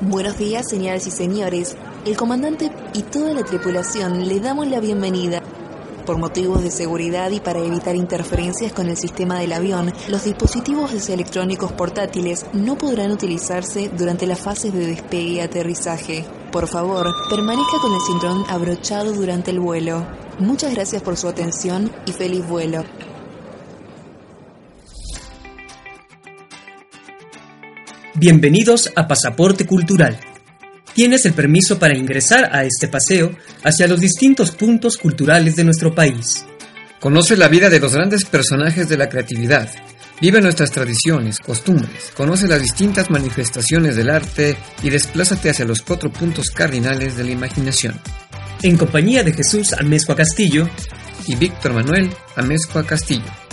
Buenos días, señoras y señores. El comandante y toda la tripulación le damos la bienvenida. Por motivos de seguridad y para evitar interferencias con el sistema del avión, los dispositivos electrónicos portátiles no podrán utilizarse durante las fases de despegue y aterrizaje. Por favor, permanezca con el cinturón abrochado durante el vuelo. Muchas gracias por su atención y feliz vuelo. Bienvenidos a Pasaporte Cultural. Tienes el permiso para ingresar a este paseo hacia los distintos puntos culturales de nuestro país. Conoce la vida de los grandes personajes de la creatividad. Vive nuestras tradiciones, costumbres, conoce las distintas manifestaciones del arte y desplázate hacia los cuatro puntos cardinales de la imaginación. En compañía de Jesús Amezcua Castillo y Víctor Manuel Amezcua Castillo.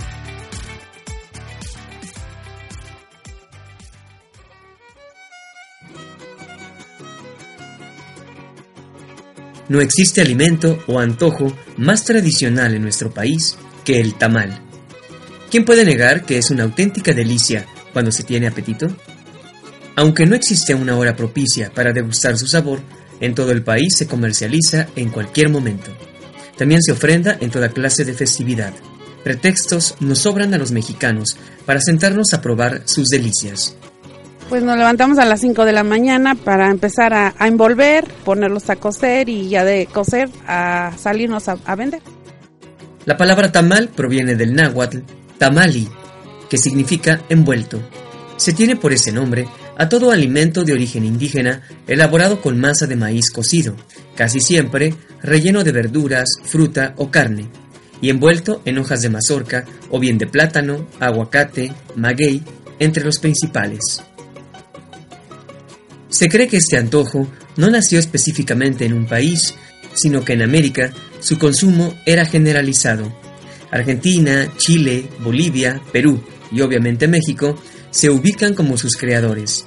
No existe alimento o antojo más tradicional en nuestro país que el tamal. ¿Quién puede negar que es una auténtica delicia cuando se tiene apetito? Aunque no existe una hora propicia para degustar su sabor, en todo el país se comercializa en cualquier momento. También se ofrenda en toda clase de festividad. Pretextos nos sobran a los mexicanos para sentarnos a probar sus delicias. Pues nos levantamos a las 5 de la mañana para empezar a, envolver, ponerlos a cocer y ya de cocer a salirnos a vender. La palabra tamal proviene del náhuatl tamali, que significa envuelto. Se tiene por ese nombre a todo alimento de origen indígena elaborado con masa de maíz cocido, casi siempre relleno de verduras, fruta o carne, y envuelto en hojas de mazorca o bien de plátano, aguacate, maguey, entre los principales. Se cree que este antojo no nació específicamente en un país, sino que en América su consumo era generalizado. Argentina, Chile, Bolivia, Perú y obviamente México se ubican como sus creadores.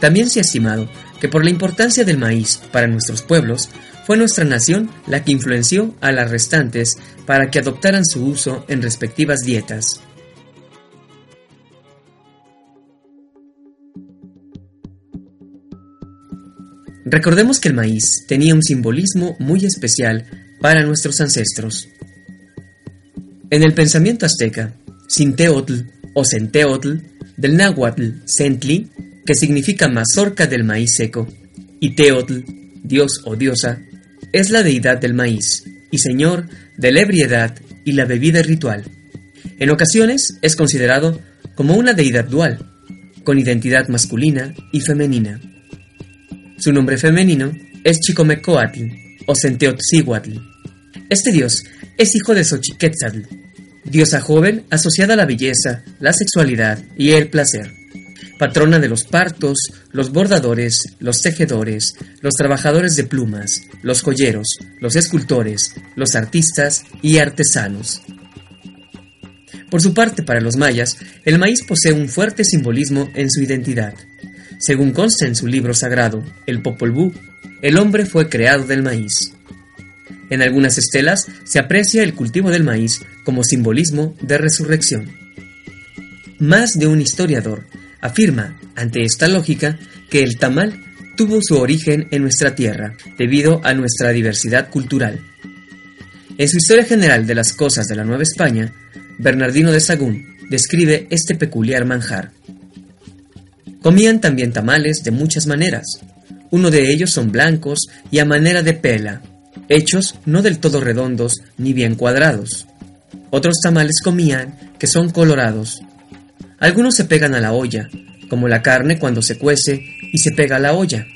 También se ha estimado que por la importancia del maíz para nuestros pueblos, fue nuestra nación la que influenció a las restantes para que adoptaran su uso en respectivas dietas. Recordemos que el maíz tenía un simbolismo muy especial para nuestros ancestros. En el pensamiento azteca, Sinteotl o Centeotl, del náhuatl Sentli, que significa mazorca del maíz seco, y Teotl, dios o diosa, es la deidad del maíz y señor de la ebriedad y la bebida ritual. En ocasiones es considerado como una deidad dual, con identidad masculina y femenina. Su nombre femenino es Chicomecoatl o Centeotzihuatl. Este dios es hijo de Xochiquetzatl, diosa joven asociada a la belleza, la sexualidad y el placer. Patrona de los partos, los bordadores, los tejedores, los trabajadores de plumas, los joyeros, los escultores, los artistas y artesanos. Por su parte, para los mayas, el maíz posee un fuerte simbolismo en su identidad. Según consta en su libro sagrado, el Popol Vuh, el hombre fue creado del maíz. En algunas estelas se aprecia el cultivo del maíz como simbolismo de resurrección. Más de un historiador afirma, ante esta lógica, que el tamal tuvo su origen en nuestra tierra, debido a nuestra diversidad cultural. En su Historia General de las Cosas de la Nueva España, Bernardino de Sagún describe este peculiar manjar. Comían también tamales de muchas maneras. Uno de ellos son blancos y a manera de pela, hechos no del todo redondos ni bien cuadrados. Otros tamales comían que son colorados. Algunos se pegan a la olla, como la carne cuando se cuece y se pega a la olla.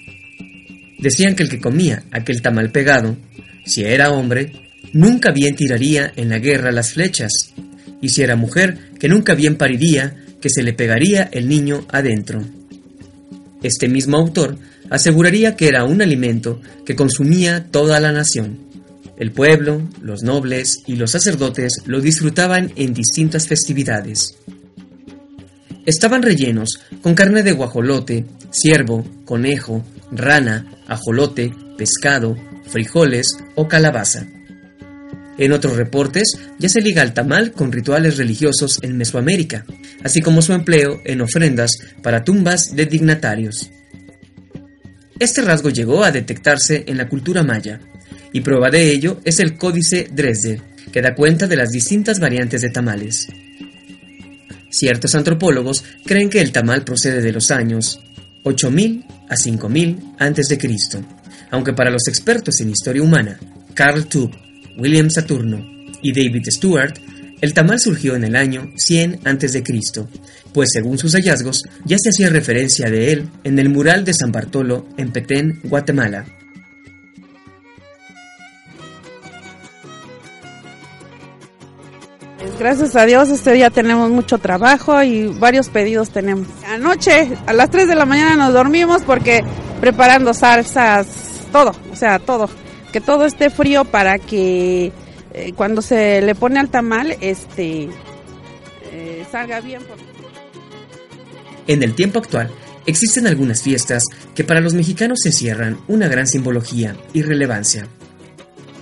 Decían que el que comía aquel tamal pegado, si era hombre, nunca bien tiraría en la guerra las flechas, y si era mujer, que nunca bien pariría que se le pegaría el niño adentro. Este mismo autor aseguraría que era un alimento que consumía toda la nación. El pueblo, los nobles y los sacerdotes lo disfrutaban en distintas festividades. Estaban rellenos con carne de guajolote, ciervo, conejo, rana, ajolote, pescado, frijoles o calabaza. En otros reportes ya se liga al tamal con rituales religiosos en Mesoamérica, así como su empleo en ofrendas para tumbas de dignatarios. Este rasgo llegó a detectarse en la cultura maya, y prueba de ello es el Códice Dresde, que da cuenta de las distintas variantes de tamales. Ciertos antropólogos creen que el tamal procede de los años 8000 a 5000 a.C., aunque para los expertos en historia humana, Carl Tubb, William Saturno y David Stewart, el tamal surgió en el año 100 a.C., pues según sus hallazgos ya se hacía referencia de él en el mural de San Bartolo en Petén, Guatemala. Gracias a Dios este día tenemos mucho trabajo y varios pedidos tenemos. Anoche a las 3 de la mañana nos dormimos porque preparando salsas, todo, o sea, todo. Que todo esté frío para que eh, cuando se le pone al tamal, este, eh, salga bien. En el tiempo actual, existen algunas fiestas que para los mexicanos encierran una gran simbología y relevancia,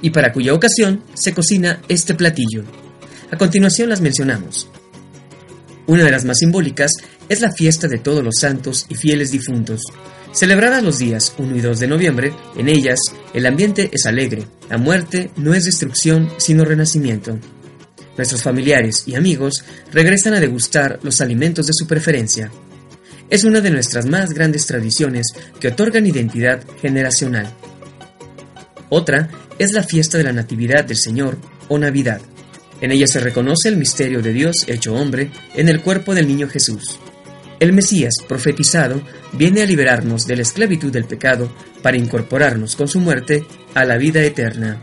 y para cuya ocasión se cocina este platillo. A continuación las mencionamos. Una de las más simbólicas es la fiesta de todos los santos y fieles difuntos. Celebrada los días 1 y 2 de noviembre, en ellas el ambiente es alegre, la muerte no es destrucción sino renacimiento. Nuestros familiares y amigos regresan a degustar los alimentos de su preferencia. Es una de nuestras más grandes tradiciones que otorgan identidad generacional. Otra es la fiesta de la Natividad del Señor o Navidad. En ella se reconoce el misterio de Dios hecho hombre en el cuerpo del niño Jesús. El Mesías profetizado viene a liberarnos de la esclavitud del pecado para incorporarnos con su muerte a la vida eterna.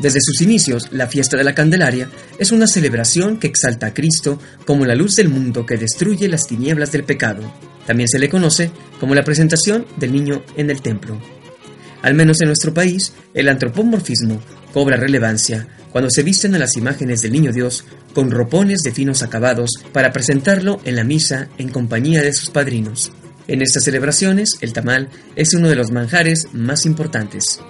Desde sus inicios, la fiesta de la Candelaria es una celebración que exalta a Cristo como la luz del mundo que destruye las tinieblas del pecado. También se le conoce como la presentación del niño en el templo. Al menos en nuestro país, el antropomorfismo cobra relevancia cuando se visten a las imágenes del Niño Dios con ropones de finos acabados para presentarlo en la misa en compañía de sus padrinos. En estas celebraciones, el tamal es uno de los manjares más importantes.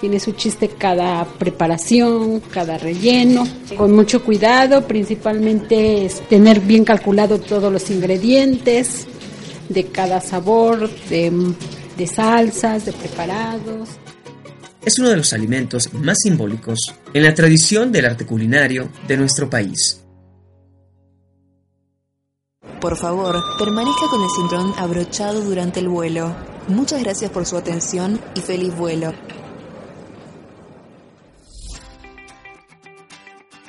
Tiene su chiste cada preparación, cada relleno, con mucho cuidado, principalmente es tener bien calculado todos los ingredientes de cada sabor, de, de salsas, de preparados es uno de los alimentos más simbólicos en la tradición del arte culinario de nuestro país. Por favor, permanezca con el cinturón abrochado durante el vuelo. Muchas gracias por su atención y feliz vuelo.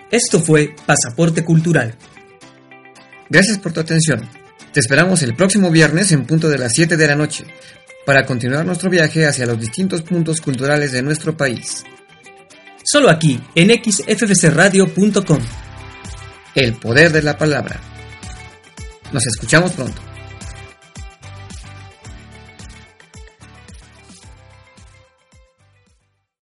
Esto fue Pasaporte Cultural. Gracias por tu atención. Te esperamos el próximo viernes en punto de las 7 de la noche para continuar nuestro viaje hacia los distintos puntos culturales de nuestro país. Solo aquí, en xfbcradio.com. El poder de la palabra. Nos escuchamos pronto.